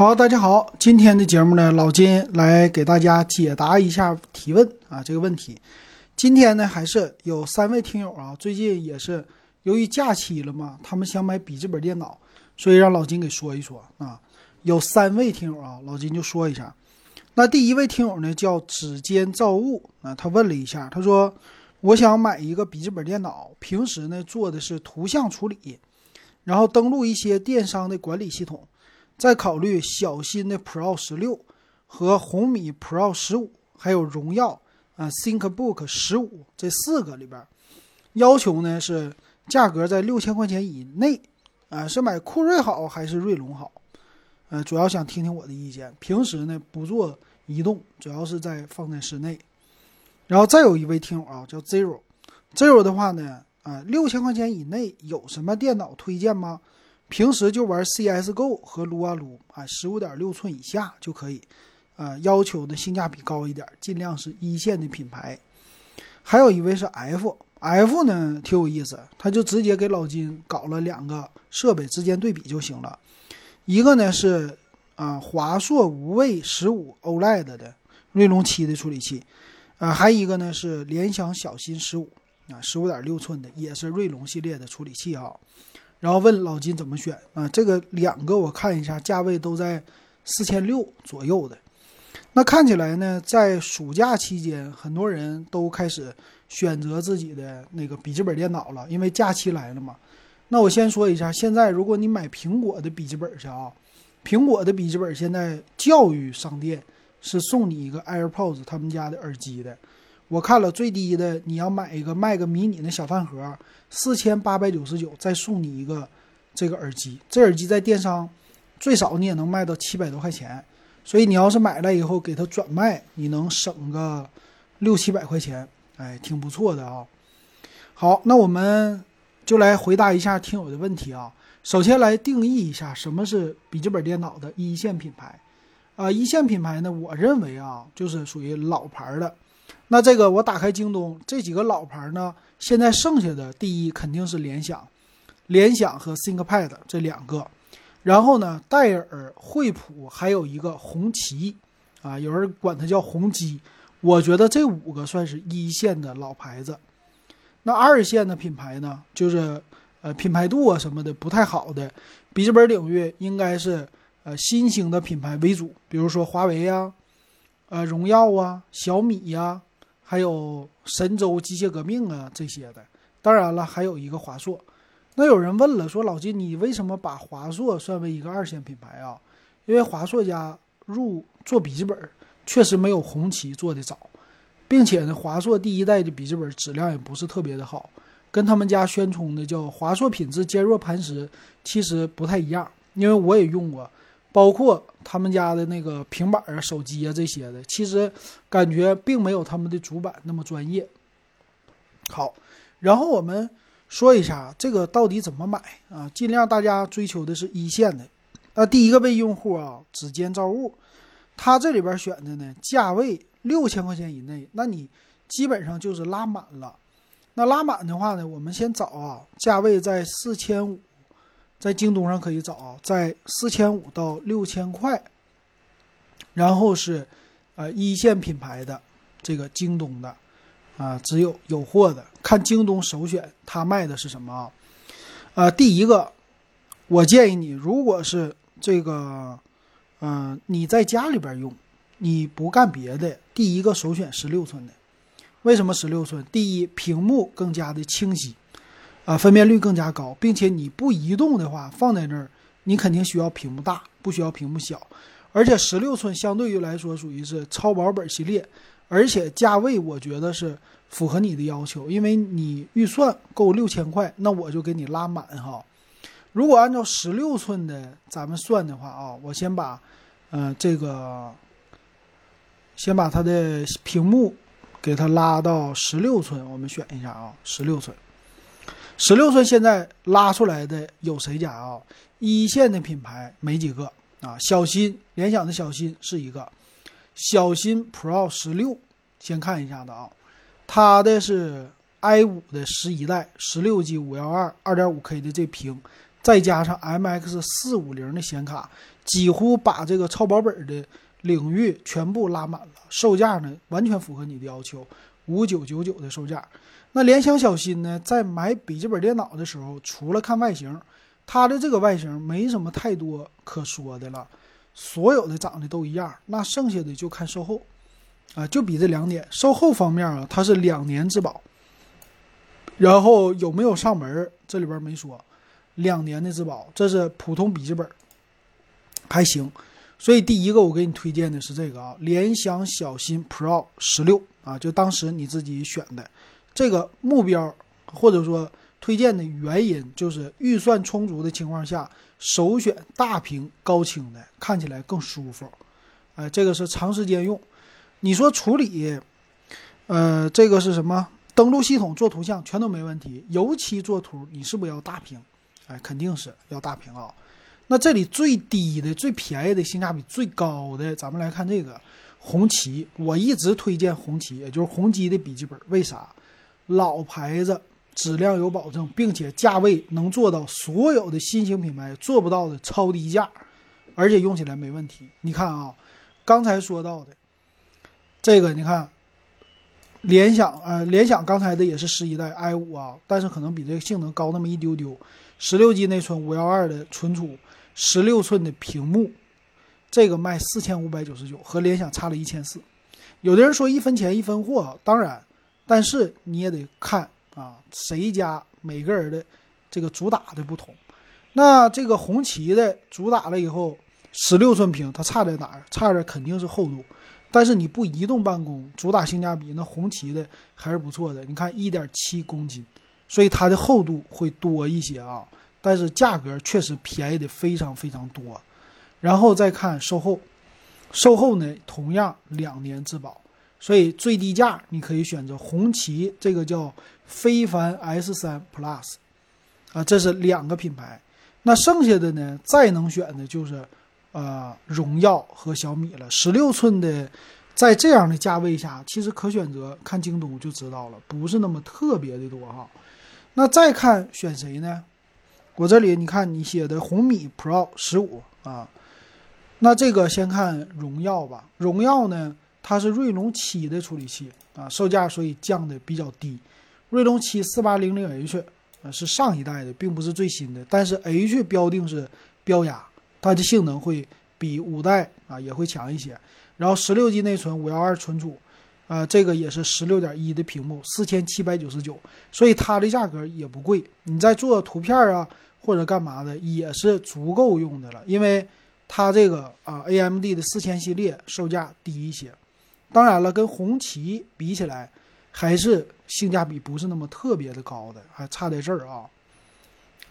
好，大家好，今天的节目呢，老金来给大家解答一下提问啊这个问题。今天呢，还是有三位听友啊，最近也是由于假期了嘛，他们想买笔记本电脑，所以让老金给说一说啊。有三位听友啊，老金就说一下。那第一位听友呢，叫指尖造物啊，他问了一下，他说：“我想买一个笔记本电脑，平时呢做的是图像处理，然后登录一些电商的管理系统，再考虑小新的 Pro 十六和红米 Pro 十五，还有荣耀啊 ThinkBook 十五这四个里边，要求呢是价格在六千块钱以内，啊，是买酷睿好还是锐龙好？”呃，主要想听听我的意见。平时呢不做移动，主要是在放在室内。然后再有一位听友啊，叫 Zero，Zero 的话呢，啊，六千块钱以内有什么电脑推荐吗？平时就玩 CSGO 和撸啊撸啊，十五点六寸以下就可以。啊，要求的性价比高一点，尽量是一线的品牌。还有一位是 F，F 呢挺有意思，他就直接给老金搞了两个设备之间对比就行了。一个呢是啊华硕无畏十五 OLED 的锐龙七的处理器，啊还一个呢是联想小新十五啊十五点六寸的也是锐龙系列的处理器啊，然后问老金怎么选啊？这个两个我看一下价位都在四千六左右的，那看起来呢在暑假期间很多人都开始选择自己的那个笔记本电脑了，因为假期来了嘛。那我先说一下，现在如果你买苹果的笔记本去啊，苹果的笔记本现在教育商店是送你一个 AirPods 他们家的耳机的。我看了最低的，你要买一个 Mac mini 的小饭盒，四千八百九十九，再送你一个这个耳机。这耳机在电商最少你也能卖到七百多块钱，所以你要是买了以后给它转卖，你能省个六七百块钱，哎，挺不错的啊。好，那我们。就来回答一下听友的问题啊。首先来定义一下什么是笔记本电脑的一线品牌啊。一线品牌呢，我认为啊，就是属于老牌的。那这个我打开京东，这几个老牌呢，现在剩下的第一肯定是联想，联想和 ThinkPad 这两个。然后呢，戴尔、惠普，还有一个红旗啊，有人管它叫红基。我觉得这五个算是一线的老牌子。那二线的品牌呢，就是呃品牌度啊什么的不太好的笔记本领域，应该是呃新兴的品牌为主，比如说华为呀、呃荣耀啊、小米呀，还有神州机械革命啊这些的。当然了，还有一个华硕。那有人问了，说老金，你为什么把华硕算为一个二线品牌啊？因为华硕家入做笔记本确实没有红旗做的早。并且呢，华硕第一代的笔记本质量也不是特别的好，跟他们家宣称的叫华硕品质坚若磐石，其实不太一样。因为我也用过，包括他们家的那个平板啊、手机啊这些的，其实感觉并没有他们的主板那么专业。好，然后我们说一下这个到底怎么买啊？尽量大家追求的是一线的。那第一个位用户啊，指尖造物，他这里边选的呢，价位。六千块钱以内，那你基本上就是拉满了。那拉满的话呢，我们先找啊，价位在四千五，在京东上可以找，在四千五到六千块。然后是，呃，一线品牌的这个京东的，啊，只有有货的，看京东首选，它卖的是什么啊？呃，第一个，我建议你，如果是这个，嗯，你在家里边用。你不干别的，第一个首选十六寸的，为什么十六寸？第一，屏幕更加的清晰，啊，分辨率更加高，并且你不移动的话，放在那儿，你肯定需要屏幕大，不需要屏幕小。而且十六寸相对于来说属于是超薄本系列，而且价位我觉得是符合你的要求，因为你预算够六千块，那我就给你拉满哈。如果按照十六寸的咱们算的话啊，我先把，嗯，这个。先把它的屏幕给它拉到十六寸，我们选一下啊，十六寸。十六寸现在拉出来的有谁家啊？一线的品牌没几个啊。小新，联想的小新是一个，小新 Pro 十六，先看一下的啊，它的是 i 五的十一代，十六 G 五幺二二点五 K 的这屏，再加上 MX 四五零的显卡，几乎把这个超薄本的领域全部拉满了，售价呢完全符合你的要求，五九九九的售价。那联想小新呢，在买笔记本电脑的时候，除了看外形，它的这个外形没什么太多可说的了，所有的长得都一样，那剩下的就看售后，啊，就比这两点。售后方面啊，它是两年质保，然后有没有上门，这里边没说，两年的质保，这是普通笔记本，还行。所以第一个我给你推荐的是这个啊，联想小新 Pro 十六啊，就当时你自己选的这个目标，或者说推荐的原因，就是预算充足的情况下，首选大屏高清的，看起来更舒服。哎，这个是长时间用。你说处理，呃，这个是什么？登录系统做图像全都没问题，尤其做图，你是不是要大屏？哎，肯定是要大屏啊。那这里最低的、最便宜的、性价比最高的，咱们来看这个红旗。我一直推荐红旗，也就是宏基的笔记本。为啥？老牌子，质量有保证，并且价位能做到所有的新型品牌做不到的超低价，而且用起来没问题。你看啊，刚才说到的这个，你看联想，呃，联想刚才的也是十一代 i 五啊，但是可能比这个性能高那么一丢丢。十六 G 内存，五幺二的存储。十六寸的屏幕，这个卖四千五百九十九，和联想差了一千四。有的人说一分钱一分货，当然，但是你也得看啊，谁家每个人的这个主打的不同。那这个红旗的主打了以后，十六寸屏它差在哪儿？差的肯定是厚度。但是你不移动办公，主打性价比，那红旗的还是不错的。你看一点七公斤，所以它的厚度会多一些啊。但是价格确实便宜的非常非常多，然后再看售后，售后呢同样两年质保，所以最低价你可以选择红旗这个叫非凡 S 三 Plus，啊，这是两个品牌，那剩下的呢再能选的就是呃荣耀和小米了。十六寸的在这样的价位下，其实可选择看京东就知道了，不是那么特别的多哈。那再看选谁呢？我这里你看你写的红米 Pro 十五啊，那这个先看荣耀吧。荣耀呢，它是锐龙七的处理器啊，售价所以降的比较低。锐龙七四八零零 H 啊是上一代的，并不是最新的，但是 H 标定是标压，它的性能会比五代啊也会强一些。然后十六 G 内存，五幺二存储，啊这个也是十六点一的屏幕，四千七百九十九，所以它的价格也不贵。你在做图片啊。或者干嘛的也是足够用的了，因为它这个啊，AMD 的四千系列售价低一些，当然了，跟红旗比起来，还是性价比不是那么特别的高的，还差在这儿啊。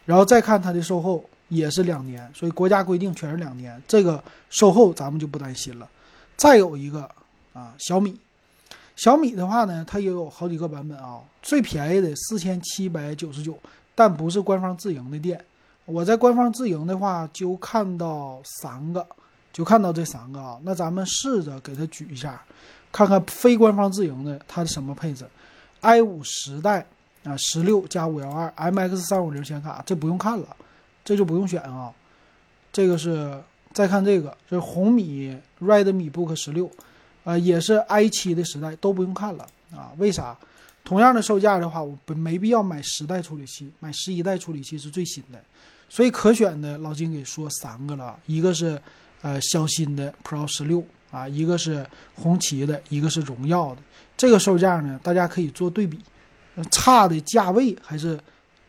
然后再看它的售后也是两年，所以国家规定全是两年，这个售后咱们就不担心了。再有一个啊，小米，小米的话呢，它也有好几个版本啊，最便宜的四千七百九十九。但不是官方自营的店，我在官方自营的话就看到三个，就看到这三个啊。那咱们试着给它举一下，看看非官方自营的它是什么配置？i 五十代啊，十六加五幺二 MX 三五零显卡，这不用看了，这就不用选啊。这个是再看这个，这是红米 Redmi Book 十六，啊，也是 i 七的时代，都不用看了啊。为啥？同样的售价的话，我没必要买十代处理器，买十一代处理器是最新的，所以可选的老金给说三个了，一个是呃小新的 Pro 十六啊，一个是红旗的，一个是荣耀的。这个售价呢，大家可以做对比，差的价位还是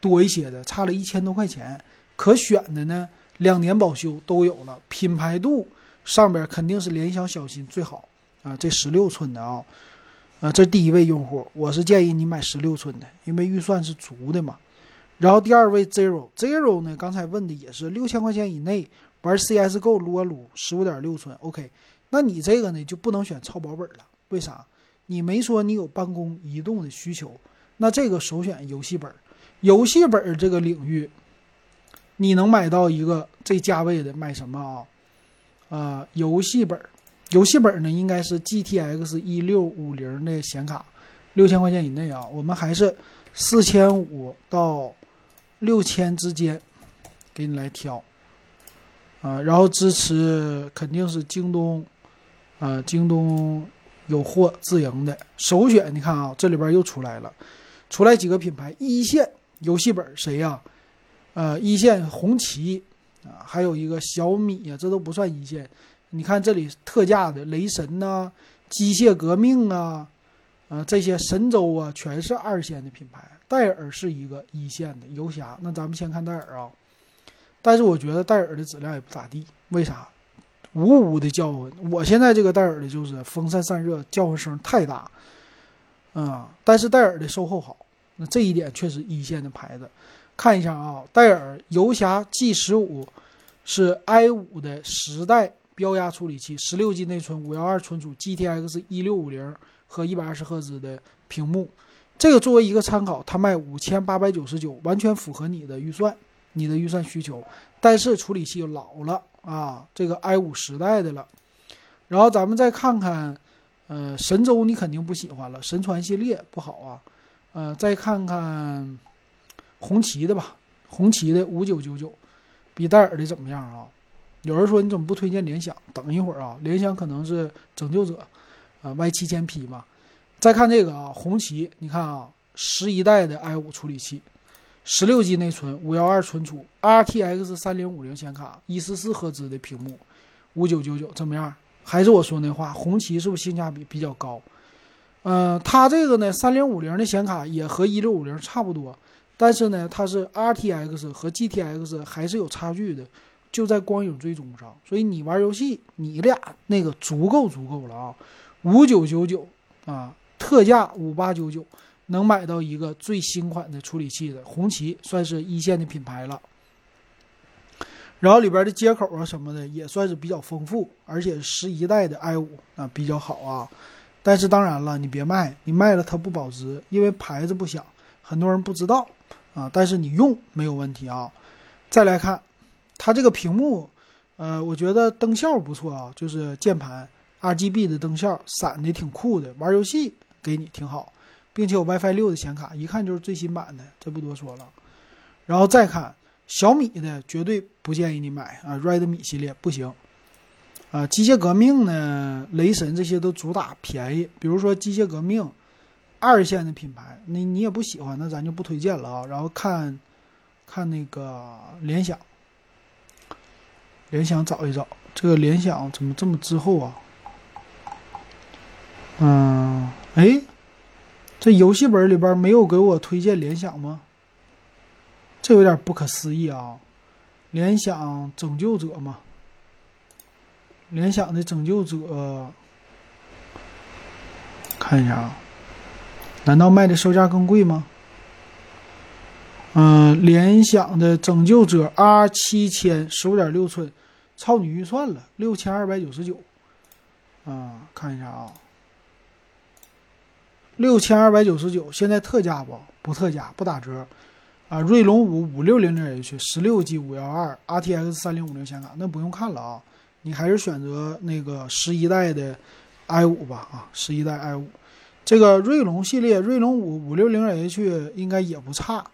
多一些的，差了一千多块钱。可选的呢，两年保修都有了，品牌度上边肯定是联想小新最好啊，这十六寸的啊。啊，这第一位用户，我是建议你买十六寸的，因为预算是足的嘛。然后第二位 Zero，Zero 呢，刚才问的也是六千块钱以内玩 CSGO 撸啊撸，十五点六寸，OK。那你这个呢就不能选超薄本了，为啥？你没说你有办公移动的需求，那这个首选游戏本。游戏本这个领域，你能买到一个这价位的，买什么啊？啊，游戏本。游戏本呢，应该是 GTX 一六五零的显卡，六千块钱以内啊。我们还是四千五到六千之间，给你来挑。啊，然后支持肯定是京东，啊，京东有货自营的首选。你看啊，这里边又出来了，出来几个品牌，一线游戏本谁呀？呃，一线红旗啊，还有一个小米啊，这都不算一线。你看这里特价的雷神呐、机械革命啊，啊这些神州啊，全是二线的品牌。戴尔是一个一线的游侠。那咱们先看戴尔啊。但是我觉得戴尔的质量也不咋地，为啥？呜呜的叫唤。我现在这个戴尔的就是风扇散热，叫唤声太大，啊！但是戴尔的售后好，那这一点确实一线的牌子。看一下啊，戴尔游侠 G 十五是 i 五的十代标压处理器，十六 G 内存，五幺二存储，GTX 一六五零和一百二十赫兹的屏幕。这个作为一个参考，它卖五千八百九十九，完全符合你的预算。你的预算需求，但是处理器老了啊，这个 i 五时代的了。然后咱们再看看，呃，神舟你肯定不喜欢了，神传系列不好啊。呃，再看看红旗的吧，红旗的五九九九，比戴尔的怎么样啊？有人说你怎么不推荐联想？等一会儿啊，联想可能是拯救者啊，Y 七千 P 嘛。再看这个啊，红旗，你看啊，十一代的 i 五处理器。十六 G 内存，五幺二存储，RTX 三零五零显卡，一四四赫兹的屏幕，五九九九怎么样？还是我说那话，红旗是不是性价比比较高？嗯，它这个呢，三零五零的显卡也和一六五零差不多，但是呢，它是 RTX 和 GTX 还是有差距的，就在光影追踪上。所以你玩游戏，你俩那个足够足够了啊，五九九九啊，特价五八九九。能买到一个最新款的处理器的红旗，算是一线的品牌了。然后里边的接口啊什么的也算是比较丰富，而且十一代的 i 五啊比较好啊。但是当然了，你别卖，你卖了它不保值，因为牌子不响，很多人不知道啊。但是你用没有问题啊。再来看它这个屏幕，呃，我觉得灯效不错啊，就是键盘 RGB 的灯效，闪的挺酷的，玩游戏给你挺好。并且有 WiFi 六的显卡，一看就是最新版的，这不多说了。然后再看小米的，绝对不建议你买啊，Redmi 系列不行。啊，机械革命呢，雷神这些都主打便宜，比如说机械革命，二线的品牌，你你也不喜欢，那咱就不推荐了啊。然后看，看那个联想，联想找一找，这个联想怎么这么滞后啊？嗯，哎。这游戏本里边没有给我推荐联想吗？这有点不可思议啊！联想拯救者嘛，联想的拯救者，看一下啊，难道卖的售价更贵吗？嗯，联想的拯救者 R 七千十五点六寸，超你预算了，六千二百九十九。啊，看一下啊。六千二百九十九，现在特价不？不特价，不打折，啊，锐龙五五六零零 H，十六 G 五幺二，RTX 三零五零显卡，那不用看了啊，你还是选择那个十一代的 i 五吧，啊，十一代 i 五，这个锐龙系列，锐龙五五六零 H 应该也不差，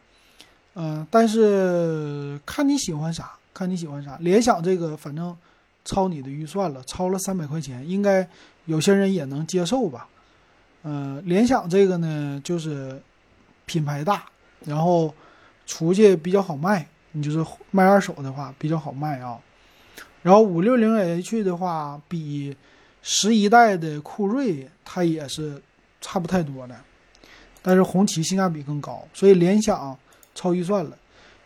嗯，但是看你喜欢啥，看你喜欢啥，联想这个反正超你的预算了，超了三百块钱，应该有些人也能接受吧。呃，联想这个呢，就是品牌大，然后出去比较好卖。你就是卖二手的话比较好卖啊。然后五六零 H 的话，比十一代的酷睿它也是差不太多的，但是红旗性价比更高，所以联想超预算了。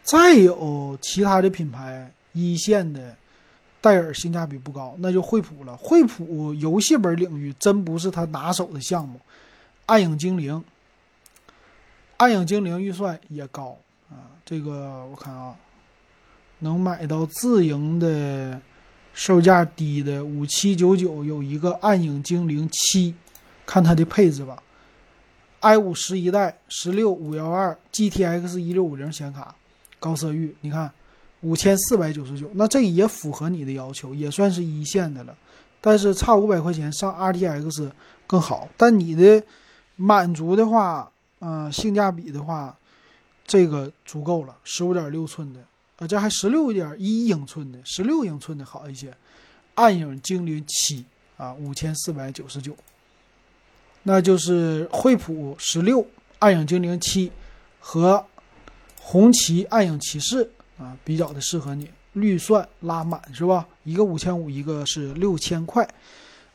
再有其他的品牌一线的。戴尔性价比不高，那就惠普了。惠普游戏本领域真不是他拿手的项目。暗影精灵，暗影精灵预算也高啊。这个我看啊，能买到自营的，售价低的五七九九有一个暗影精灵七，看它的配置吧。i 五十一代十六五幺二 GTX 一六五零显卡，高色域，你看。五千四百九十九，那这也符合你的要求，也算是一线的了。但是差五百块钱上 RTX 更好。但你的满足的话，嗯，性价比的话，这个足够了。十五点六寸的啊，这还十六点一英寸的，十六英寸的好一些。暗影精灵七啊，五千四百九十九。那就是惠普十六暗影精灵七和红旗暗影骑士啊，比较的适合你。预算拉满是吧？一个五千五，一个是六千块。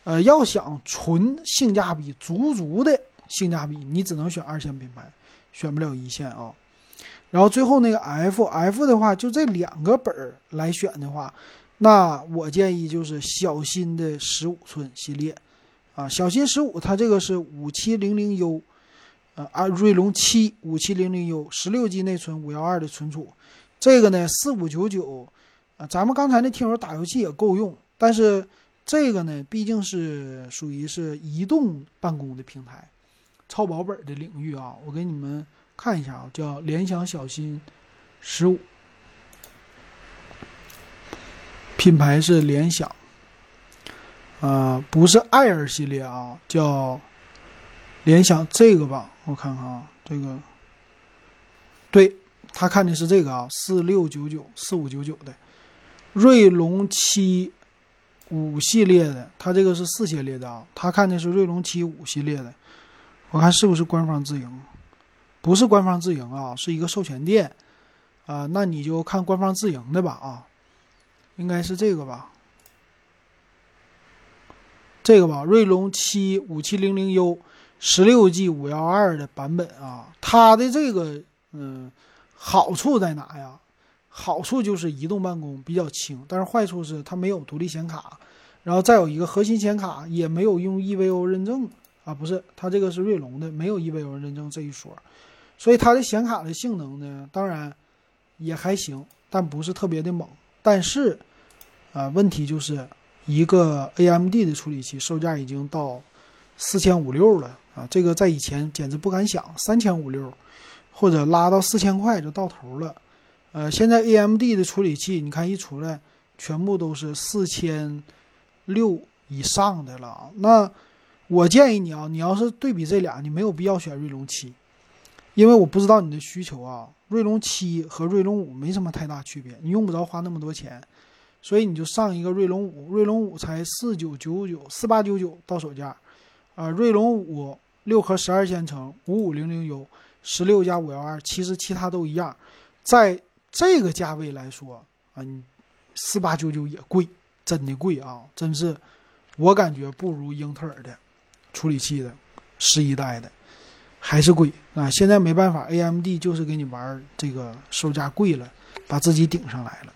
呃，要想纯性价比足足的性价比，你只能选二线品牌，选不了一线啊。然后最后那个 F F 的话，就这两个本儿来选的话，那我建议就是小新的十五寸系列啊，小新十五，它这个是五七零零 U，呃啊，锐龙七五七零零 U，十六 G 内存，五幺二的存储，这个呢四五九九。啊，咱们刚才那听友打游戏也够用，但是这个呢，毕竟是属于是移动办公的平台，超薄本的领域啊。我给你们看一下啊，叫联想小新十五，品牌是联想，啊，不是爱尔系列啊，叫联想这个吧？我看看啊，这个，对他看的是这个啊，四六九九四五九九的。锐龙七五系列的，他这个是四系列的啊，他看的是锐龙七五系列的，我看是不是官方自营？不是官方自营啊，是一个授权店。啊，那你就看官方自营的吧啊，应该是这个吧，这个吧，锐龙七五七零零 U 十六 G 五幺二的版本啊，它的这个嗯好处在哪呀？好处就是移动办公比较轻，但是坏处是它没有独立显卡，然后再有一个核心显卡也没有用 EVO 认证啊，不是，它这个是锐龙的，没有 EVO 认证这一说，所以它的显卡的性能呢，当然也还行，但不是特别的猛。但是啊，问题就是一个 AMD 的处理器售价已经到四千五六了啊，这个在以前简直不敢想，三千五六或者拉到四千块就到头了。呃，现在 AMD 的处理器，你看一出来，全部都是四千六以上的了。那我建议你啊，你要是对比这俩，你没有必要选锐龙七，因为我不知道你的需求啊。锐龙七和锐龙五没什么太大区别，你用不着花那么多钱，所以你就上一个锐龙五，锐龙五才四九九九四八九九到手价，啊，锐龙五六核十二线程五五零零 U 十六加五幺二，其实其他都一样，在。这个价位来说啊，你四八九九也贵，真的贵啊！真是，我感觉不如英特尔的处理器的十一代的还是贵啊！现在没办法，AMD 就是给你玩这个售价贵了，把自己顶上来了。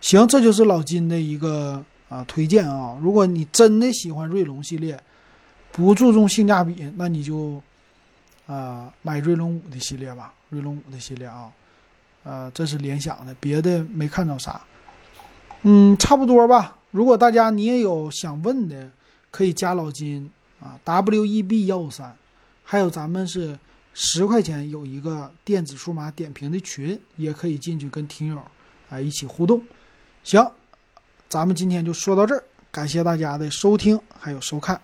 行，这就是老金的一个啊推荐啊！如果你真的喜欢锐龙系列，不注重性价比，那你就啊买锐龙五的系列吧，锐龙五的系列啊。呃，这是联想的，别的没看到啥。嗯，差不多吧。如果大家你也有想问的，可以加老金啊，W E B 幺五三。还有咱们是十块钱有一个电子数码点评的群，也可以进去跟听友啊一起互动。行，咱们今天就说到这儿，感谢大家的收听还有收看。